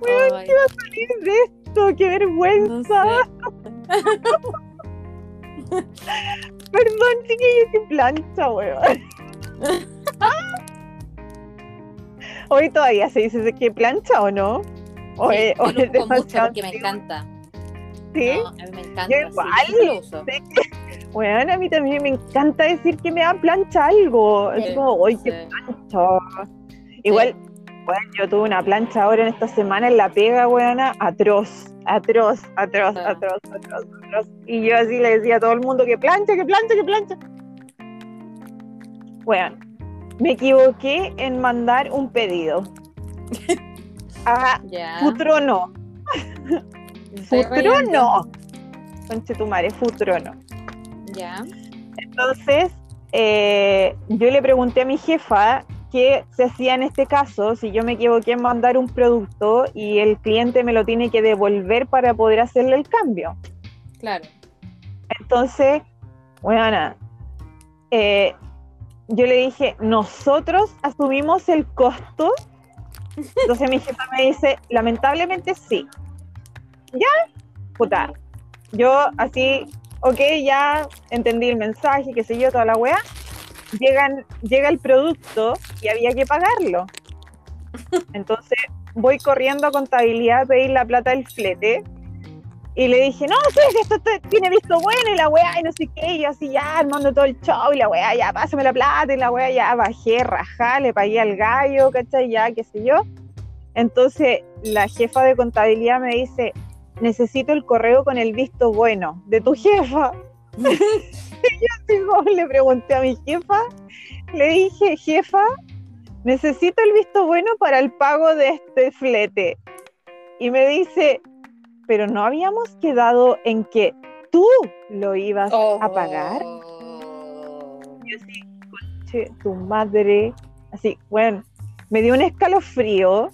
Speaker 2: Bueno, ¿qué va a salir de esto? ¡Qué vergüenza! Perdón, chiquillos, qué plancha, weón. Hoy todavía se dice que plancha o no.
Speaker 1: O, sí, es, o es demasiado porque me encanta.
Speaker 2: ¿Sí?
Speaker 1: a mí me encanta. Yo igual. Sí,
Speaker 2: Bueno, a mí también me encanta decir que me da plancha algo. es como, ¡ay, qué plancha! Igual, bueno, yo tuve una plancha ahora en esta semana en la pega, weona, atroz, atroz, atroz, atroz, atroz, atroz. Y yo así le decía a todo el mundo que plancha, que plancha, que plancha. Bueno, me equivoqué en mandar un pedido. a Futrono. Futrono. Conche tu madre, Futrono.
Speaker 1: Ya.
Speaker 2: Entonces, eh, yo le pregunté a mi jefa qué se hacía en este caso si yo me equivoqué en mandar un producto y el cliente me lo tiene que devolver para poder hacerle el cambio.
Speaker 1: Claro.
Speaker 2: Entonces, bueno, eh, yo le dije, nosotros asumimos el costo. Entonces mi jefa me dice, lamentablemente sí. Ya, puta. Yo así, ok, ya entendí el mensaje, qué sé yo, toda la wea. Llegan, llega el producto y había que pagarlo. Entonces voy corriendo a contabilidad a pedir la plata del flete y le dije, no, sí, esto tiene visto bueno y la weá, y no sé qué, y yo así ya armando todo el show, y la weá, ya, pásame la plata, y la weá, ya bajé, rajá, le pagué al gallo, ¿cachai? Ya, qué sé yo. Entonces, la jefa de contabilidad me dice, necesito el correo con el visto bueno de tu jefa. yo le pregunté a mi jefa, le dije, jefa, necesito el visto bueno para el pago de este flete. Y me dice, pero no habíamos quedado en que tú lo ibas a pagar. Oh. Yo sí, coche, tu madre, así, bueno, me dio un escalofrío.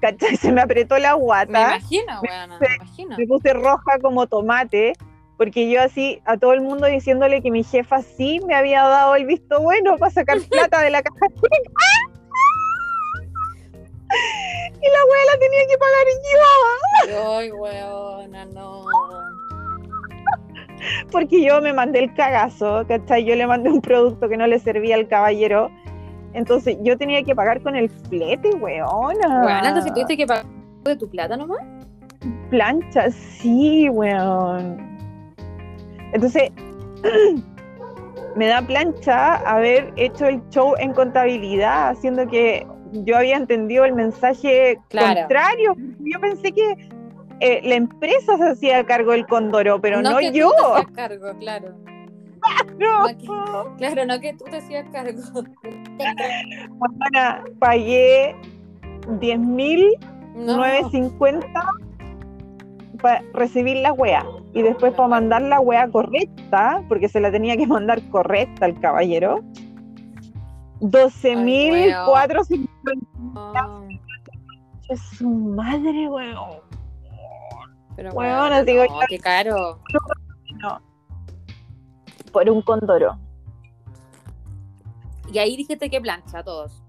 Speaker 2: ¿Cachai? Se me apretó la guata.
Speaker 1: Me imagino, me, imagino.
Speaker 2: Me puse roja como tomate, porque yo así a todo el mundo diciéndole que mi jefa sí me había dado el visto bueno para sacar plata de la caja y la wea la tenía que pagar
Speaker 1: yo. Ay, weona, no.
Speaker 2: Porque yo me mandé el cagazo, ¿cachai? Yo le mandé un producto que no le servía al caballero. Entonces yo tenía que pagar con el flete, weona.
Speaker 1: Bueno, entonces tuviste que pagar de tu plata nomás.
Speaker 2: plancha, sí, weón. Entonces, me da plancha haber hecho el show en contabilidad, haciendo que yo había entendido el mensaje contrario. Yo pensé que eh, la empresa se hacía cargo del Condoro, pero no, yo.
Speaker 1: Tú cargo, claro. claro, no que tú te hacías cargo.
Speaker 2: Bueno, pagué 10.950 para recibir la wea y después para mandar la wea correcta, porque se la tenía que mandar correcta al caballero. 12.450. Oh. Es su madre, weón.
Speaker 1: Pero bueno, digo qué caro. No.
Speaker 2: Por un condoro.
Speaker 1: Y ahí dijiste que plancha a todos.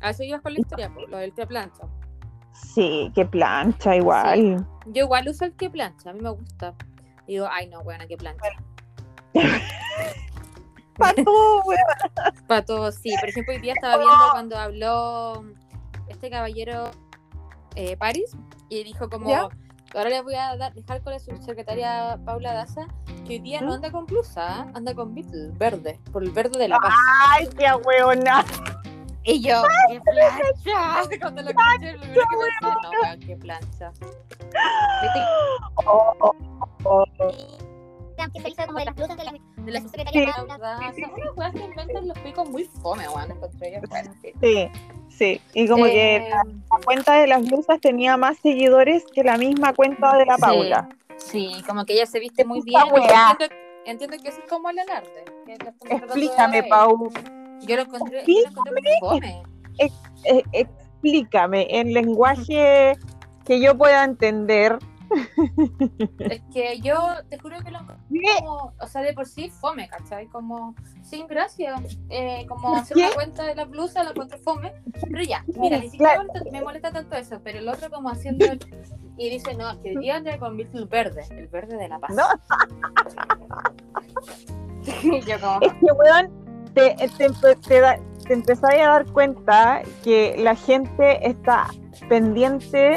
Speaker 1: A eso ibas con la historia, lo del que plancha.
Speaker 2: Sí, que plancha igual.
Speaker 1: Yo igual uso el que plancha, a mí me gusta. digo, ay no, buena, que plancha.
Speaker 2: Para todo,
Speaker 1: Para todo, sí. Por ejemplo, hoy día estaba viendo cuando habló este caballero eh, Paris y dijo como, ahora le voy a dejar con la subsecretaria Paula Daza que hoy día no ¿Mm? anda con blusa, anda con Beatle, verde, por el verde de la paz.
Speaker 2: ¡Ay, qué huevona!
Speaker 1: Y yo, ¡qué plancha! Cuando lo escuché, lo primero que pensé, no, weón, qué plancha. Oh, oh, oh. Que se hizo como de las blusas de la, de la secretaria Paula Daza. Son unas weas que inventan los picos muy fome, weón,
Speaker 2: sí. Sí, y como que eh, la, cuenta de las blusas tenía más seguidores que la misma cuenta de la Paula.
Speaker 1: Sí, como que ella se viste muy bien. Entiendo, entiendo, que eso es como el arte.
Speaker 2: Explícame, Pau.
Speaker 1: Yo lo encontré, yo lo encontré muy fome.
Speaker 2: explícame en lenguaje que yo pueda entender
Speaker 1: es que yo te juro que lo como, o sea, de por sí fome, ¿cachai? Como, sin gracia, eh, como hacer una cuenta de la blusa, la encuentro fome, pero ya, mira, ni siquiera me molesta tanto eso, pero el otro como haciendo, y dice, no, que día anda con el verde, el verde de la paz. No.
Speaker 2: yo como... Es que, weón, te, te, te, te empezás a dar cuenta que la gente está pendiente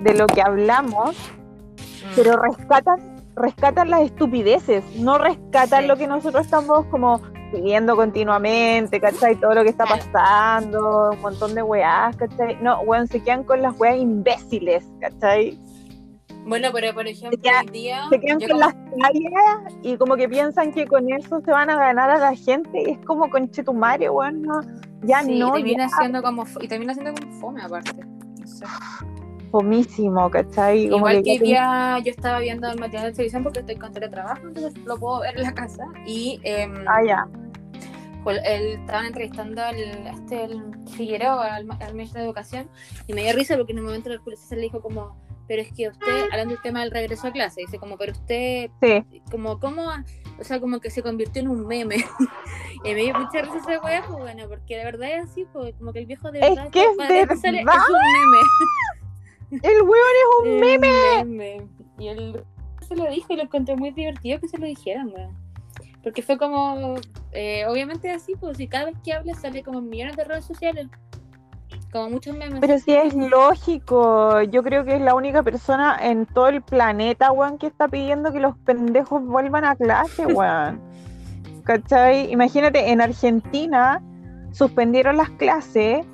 Speaker 2: de lo que hablamos pero rescatan, rescatan las estupideces, no rescatan lo que nosotros estamos como viviendo continuamente, ¿cachai? Todo lo que está pasando, un montón de weás, ¿cachai? No, weón, se quedan con las weas imbéciles, ¿cachai?
Speaker 1: Bueno, pero por ejemplo, se quedan, día,
Speaker 2: se quedan con las tallas y como que piensan que con eso se van a ganar a la gente y es como con chetumare, weón, no, ya no.
Speaker 1: Y termina, Siendo como, y termina siendo como fome aparte. No sé
Speaker 2: fomísimo, ¿cachai?
Speaker 1: Igual que, día yo estaba viendo el material de televisión porque estoy con teletrabajo, entonces lo puedo ver en la casa. Y eh,
Speaker 2: ah, ya.
Speaker 1: estaban entrevistando al este, el Figueroa, al, ministro de Educación, y me dio risa porque en un momento el policía le dijo como, pero es que usted, hablando del tema del regreso a clase, dice como, pero usted, como, ¿cómo? O sea, como que se convirtió en un meme. y me dio mucha risa esa weá, pues bueno, porque de verdad es así, pues como que el viejo de verdad,
Speaker 2: es, que es,
Speaker 1: es un meme.
Speaker 2: El hueón es un meme.
Speaker 1: Y él se lo dijo y lo encontré muy divertido que se lo dijeran, weón. Porque fue como, eh, obviamente así, pues si cada vez que habla sale como millones de redes sociales. Como muchos memes.
Speaker 2: Pero sí es lógico. Yo creo que es la única persona en todo el planeta, weón, que está pidiendo que los pendejos vuelvan a clase, weón. ¿Cachai? Imagínate, en Argentina suspendieron las clases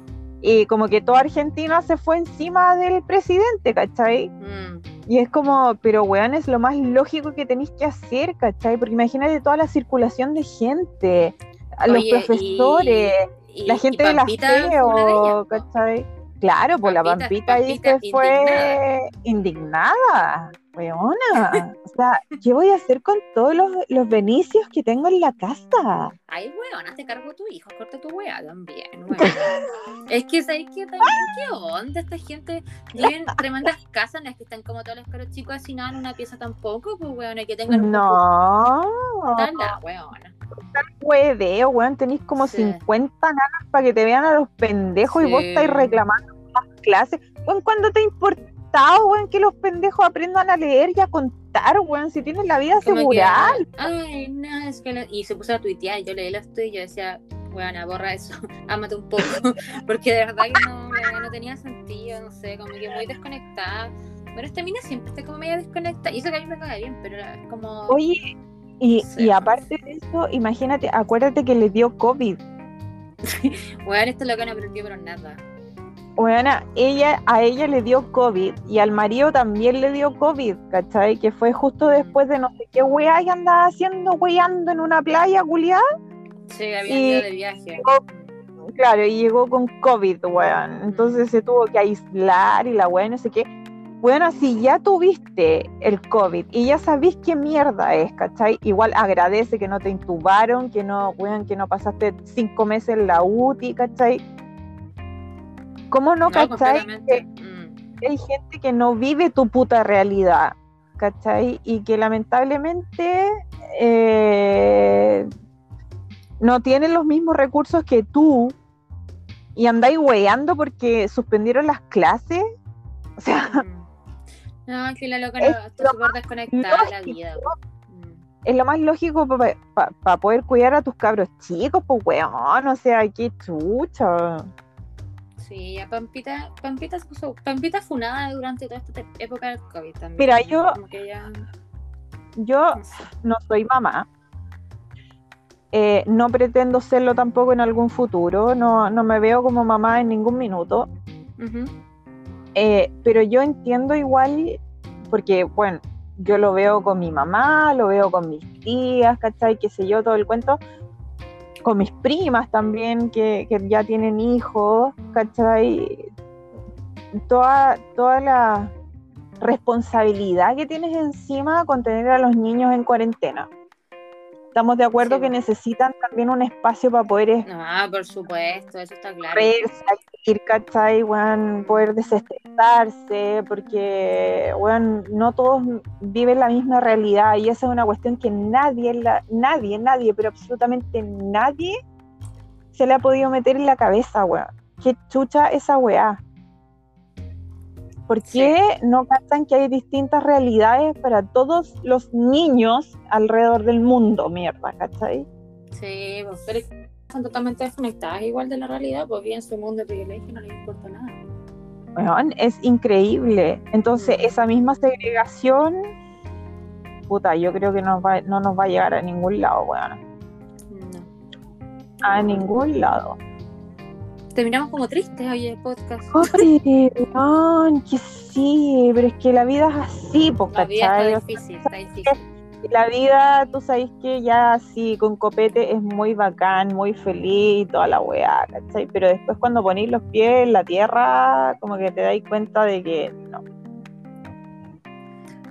Speaker 2: y como que toda Argentina se fue encima del presidente, ¿cachai? Mm. Y es como, pero weón, es lo más lógico que tenéis que hacer, ¿cachai? Porque imagínate toda la circulación de gente, a los profesores, la gente de la FEO, ¿cachai? Claro, pues la Pampita ahí se fue indignada weona. O sea, ¿qué voy a hacer con todos los, los benicios que tengo en la casa?
Speaker 1: Ay, weona, te cargo tu hijo, corta tu wea también, weona. es que, ¿sabes qué también? ¿Qué onda? Esta gente viven tremendas casas, no es que están como todos los caros chicos así nada en una pieza tampoco, pues weona, que tengan
Speaker 2: No.
Speaker 1: Dale, weona.
Speaker 2: Hueveo, weón, tenéis como 50 nanas para que te vean a los pendejos y vos estáis reclamando más clases. Weón, ¿cuándo te importa? que los pendejos aprendan a leer y a contar, weón, si tienen la vida asegurada.
Speaker 1: Ay, no, es que Y se puso a tuitear y yo leí esto y yo decía, weón, borra eso, ámate un poco, porque de verdad que no, no tenía sentido, no sé, como que muy desconectada. Pero esta mina siempre está como media desconectada. Y eso que a mí me cae bien, pero es como.
Speaker 2: Oye, y,
Speaker 1: Sí.
Speaker 2: y aparte de eso, imagínate, acuérdate que le dio COVID.
Speaker 1: Weón, esto es lo que no aprendió, pero nada.
Speaker 2: Bueno, ella, a ella le dio COVID y al marido también le dio COVID, ¿cachai? Que fue justo después de no sé qué weá que andaba haciendo, weando en una playa, culiada.
Speaker 1: Sí, había ido de viaje.
Speaker 2: Claro, y llegó con COVID, weón. Entonces se tuvo que aislar y la weá, no sé qué. Bueno, si ya tuviste el COVID y ya sabís qué mierda es, ¿cachai? Igual agradece que no te intubaron, que no, weón, que no pasaste cinco meses en la UTI, ¿cachai? ¿Cómo no,
Speaker 1: No,
Speaker 2: cachai?
Speaker 1: completamente.
Speaker 2: Que
Speaker 1: Mm.
Speaker 2: hay gente que no vive tu puta realidad, ¿cachai? Y que lamentablemente eh, no tienen los mismos recursos que tú y andáis weando porque suspendieron las clases. O sea,
Speaker 1: Mm. No, que la loca
Speaker 2: Es
Speaker 1: no, está
Speaker 2: lo
Speaker 1: súper desconectada de la
Speaker 2: lógico.
Speaker 1: vida.
Speaker 2: Es lo más lógico para poder cuidar a tus cabros chicos, pues weón, o sea, qué chucha.
Speaker 1: Sí, ya Pampita, Pampita Pampita funada durante toda esta época del COVID también.
Speaker 2: Mira, yo-
Speaker 1: Como que ya,
Speaker 2: Yo
Speaker 1: no
Speaker 2: soy mamá. Eh, no pretendo serlo tampoco en algún futuro. No, no me veo como mamá en ningún minuto.
Speaker 1: Ujú.
Speaker 2: Eh, pero yo entiendo igual, porque, bueno, yo lo veo con mi mamá, lo veo con mis tías, ¿cachai? Qué sé yo, todo el cuento. Con mis primas también, que, que ya tienen hijos, ¿cachai? Toda, toda la responsabilidad que tienes encima con tener a los niños en cuarentena. Estamos de acuerdo
Speaker 1: Sí.
Speaker 2: que necesitan también un espacio para poder
Speaker 1: No, por supuesto, eso está claro.
Speaker 2: Salir, ¿cachai? Weón, poder desestresarse, porque weón, no todos viven la misma realidad y esa es una cuestión que nadie, la, nadie, nadie, pero absolutamente nadie se le ha podido meter en la cabeza, weón. Qué chucha esa weá. ¿Por
Speaker 1: Sí.
Speaker 2: qué no cachan que hay distintas realidades para todos los niños alrededor del mundo, mierda, ¿cachai?
Speaker 1: Sí, pues, pero están totalmente desconectadas igual de la realidad, pues bien su mundo de privilegio no les importa nada.
Speaker 2: Weón, es increíble. Entonces,
Speaker 1: Mm.
Speaker 2: esa misma segregación, puta, yo creo que nos va- no nos va a llegar a ningún lado, weón.
Speaker 1: No.
Speaker 2: A ningún lado.
Speaker 1: Terminamos como tristes hoy el podcast.
Speaker 2: Oye, weón, que sí, pero es que la vida es así, po,
Speaker 1: La vida está difícil, está difícil.
Speaker 2: La vida, tú sabes que ya así, con copete, es muy bacán, muy feliz y toda la weá, ¿cachai? Pero después cuando ponéis los pies en la tierra, como que te dais cuenta de que no.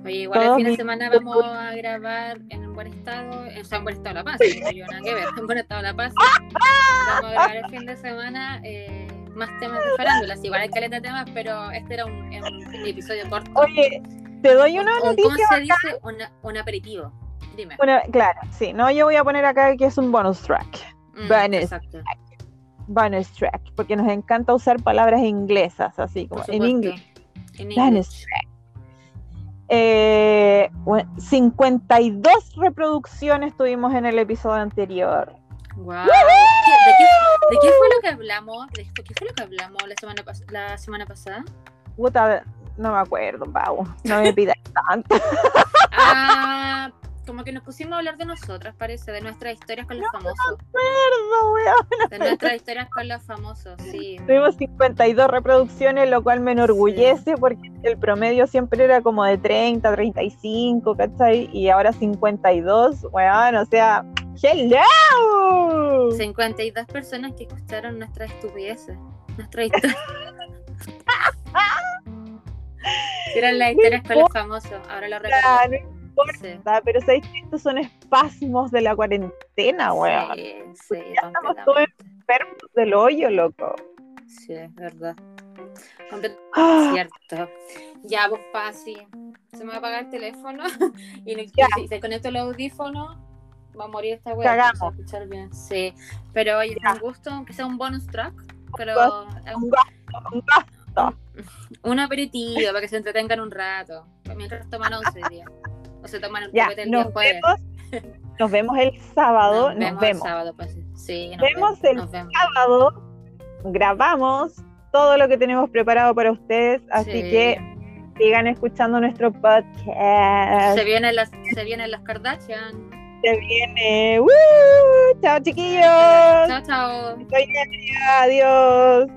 Speaker 1: Oye, igual el fin de semana vamos a grabar en un buen estado, o sea, en buen estado de la paz, no tengo nada que ver, en buen estado de la paz. Vamos a grabar el fin de semana eh, más temas de farándulas, igual hay caleta de temas, pero este era un, un episodio corto.
Speaker 2: Oye, te doy una
Speaker 1: Un- un-
Speaker 2: noticia.
Speaker 1: ¿Cómo se dice? Una- un aperitivo. Dime.
Speaker 2: Una- claro, sí, no, yo voy a poner acá que es un bonus track.
Speaker 1: Mm,
Speaker 2: bonus.
Speaker 1: Exacto.
Speaker 2: Bonus track, porque nos encanta usar palabras inglesas, así como en inglés.
Speaker 1: En
Speaker 2: Bonus track. Eh, bueno, 52 reproducciones tuvimos en el episodio anterior.
Speaker 1: ¿Qué- ¿De qué, de qué fue lo que hablamos? ¿De ¿Qué fue lo que hablamos la semana, la semana pasada?
Speaker 2: Puta, no me acuerdo, Pau. No me pidas tanto.
Speaker 1: Ah, como que nos pusimos a hablar de nosotras, parece, de nuestras historias con los famosos.
Speaker 2: Acuerdo, weón.
Speaker 1: De nuestras historias con los famosos, sí.
Speaker 2: Tuvimos 52 reproducciones, lo cual me enorgullece porque el promedio siempre era como de 30, 35, ¿cachai? Y ahora 52, weón, o sea, ¡hello!
Speaker 1: 52 personas que escucharon nuestras estupideces, nuestras historias. Eran las historias con los famosos, ahora lo recuerdo.
Speaker 2: no
Speaker 1: Sí,
Speaker 2: importa, Pero sabéis que estos son espasmos de la cuarentena, weón.
Speaker 1: sí, sí,
Speaker 2: Ya estamos todos. Enfermos del hoyo, loco.
Speaker 1: Sí, es verdad. Completamente
Speaker 2: Ah,
Speaker 1: cierto. Ya, vos Pasi. Se me va a apagar el teléfono y no- si se conecta el audífono, va a morir esta wea.
Speaker 2: Cagamos.
Speaker 1: escuchar bien. Sí. Pero oye, es un gusto, aunque sea un bonus track, pero
Speaker 2: un, gasto, un gasto.
Speaker 1: Un aperitivo para que se entretengan un rato. Mientras toman once día. O se toman el
Speaker 2: Ya,
Speaker 1: el día
Speaker 2: nos
Speaker 1: jueves.
Speaker 2: vemos, nos vemos el sábado, nos vemos.
Speaker 1: sábado, Pasi. Sí, nos
Speaker 2: Vemos
Speaker 1: vemos.
Speaker 2: el
Speaker 1: nos vemos.
Speaker 2: sábado grabamos todo lo que tenemos preparado para ustedes, así
Speaker 1: Sí.
Speaker 2: que sigan escuchando nuestro podcast.
Speaker 1: Se vienen las, se vienen las Kardashian.
Speaker 2: Se viene. ¡Woo! Chao, chiquillos.
Speaker 1: Chao, chao.
Speaker 2: Soy Adiós.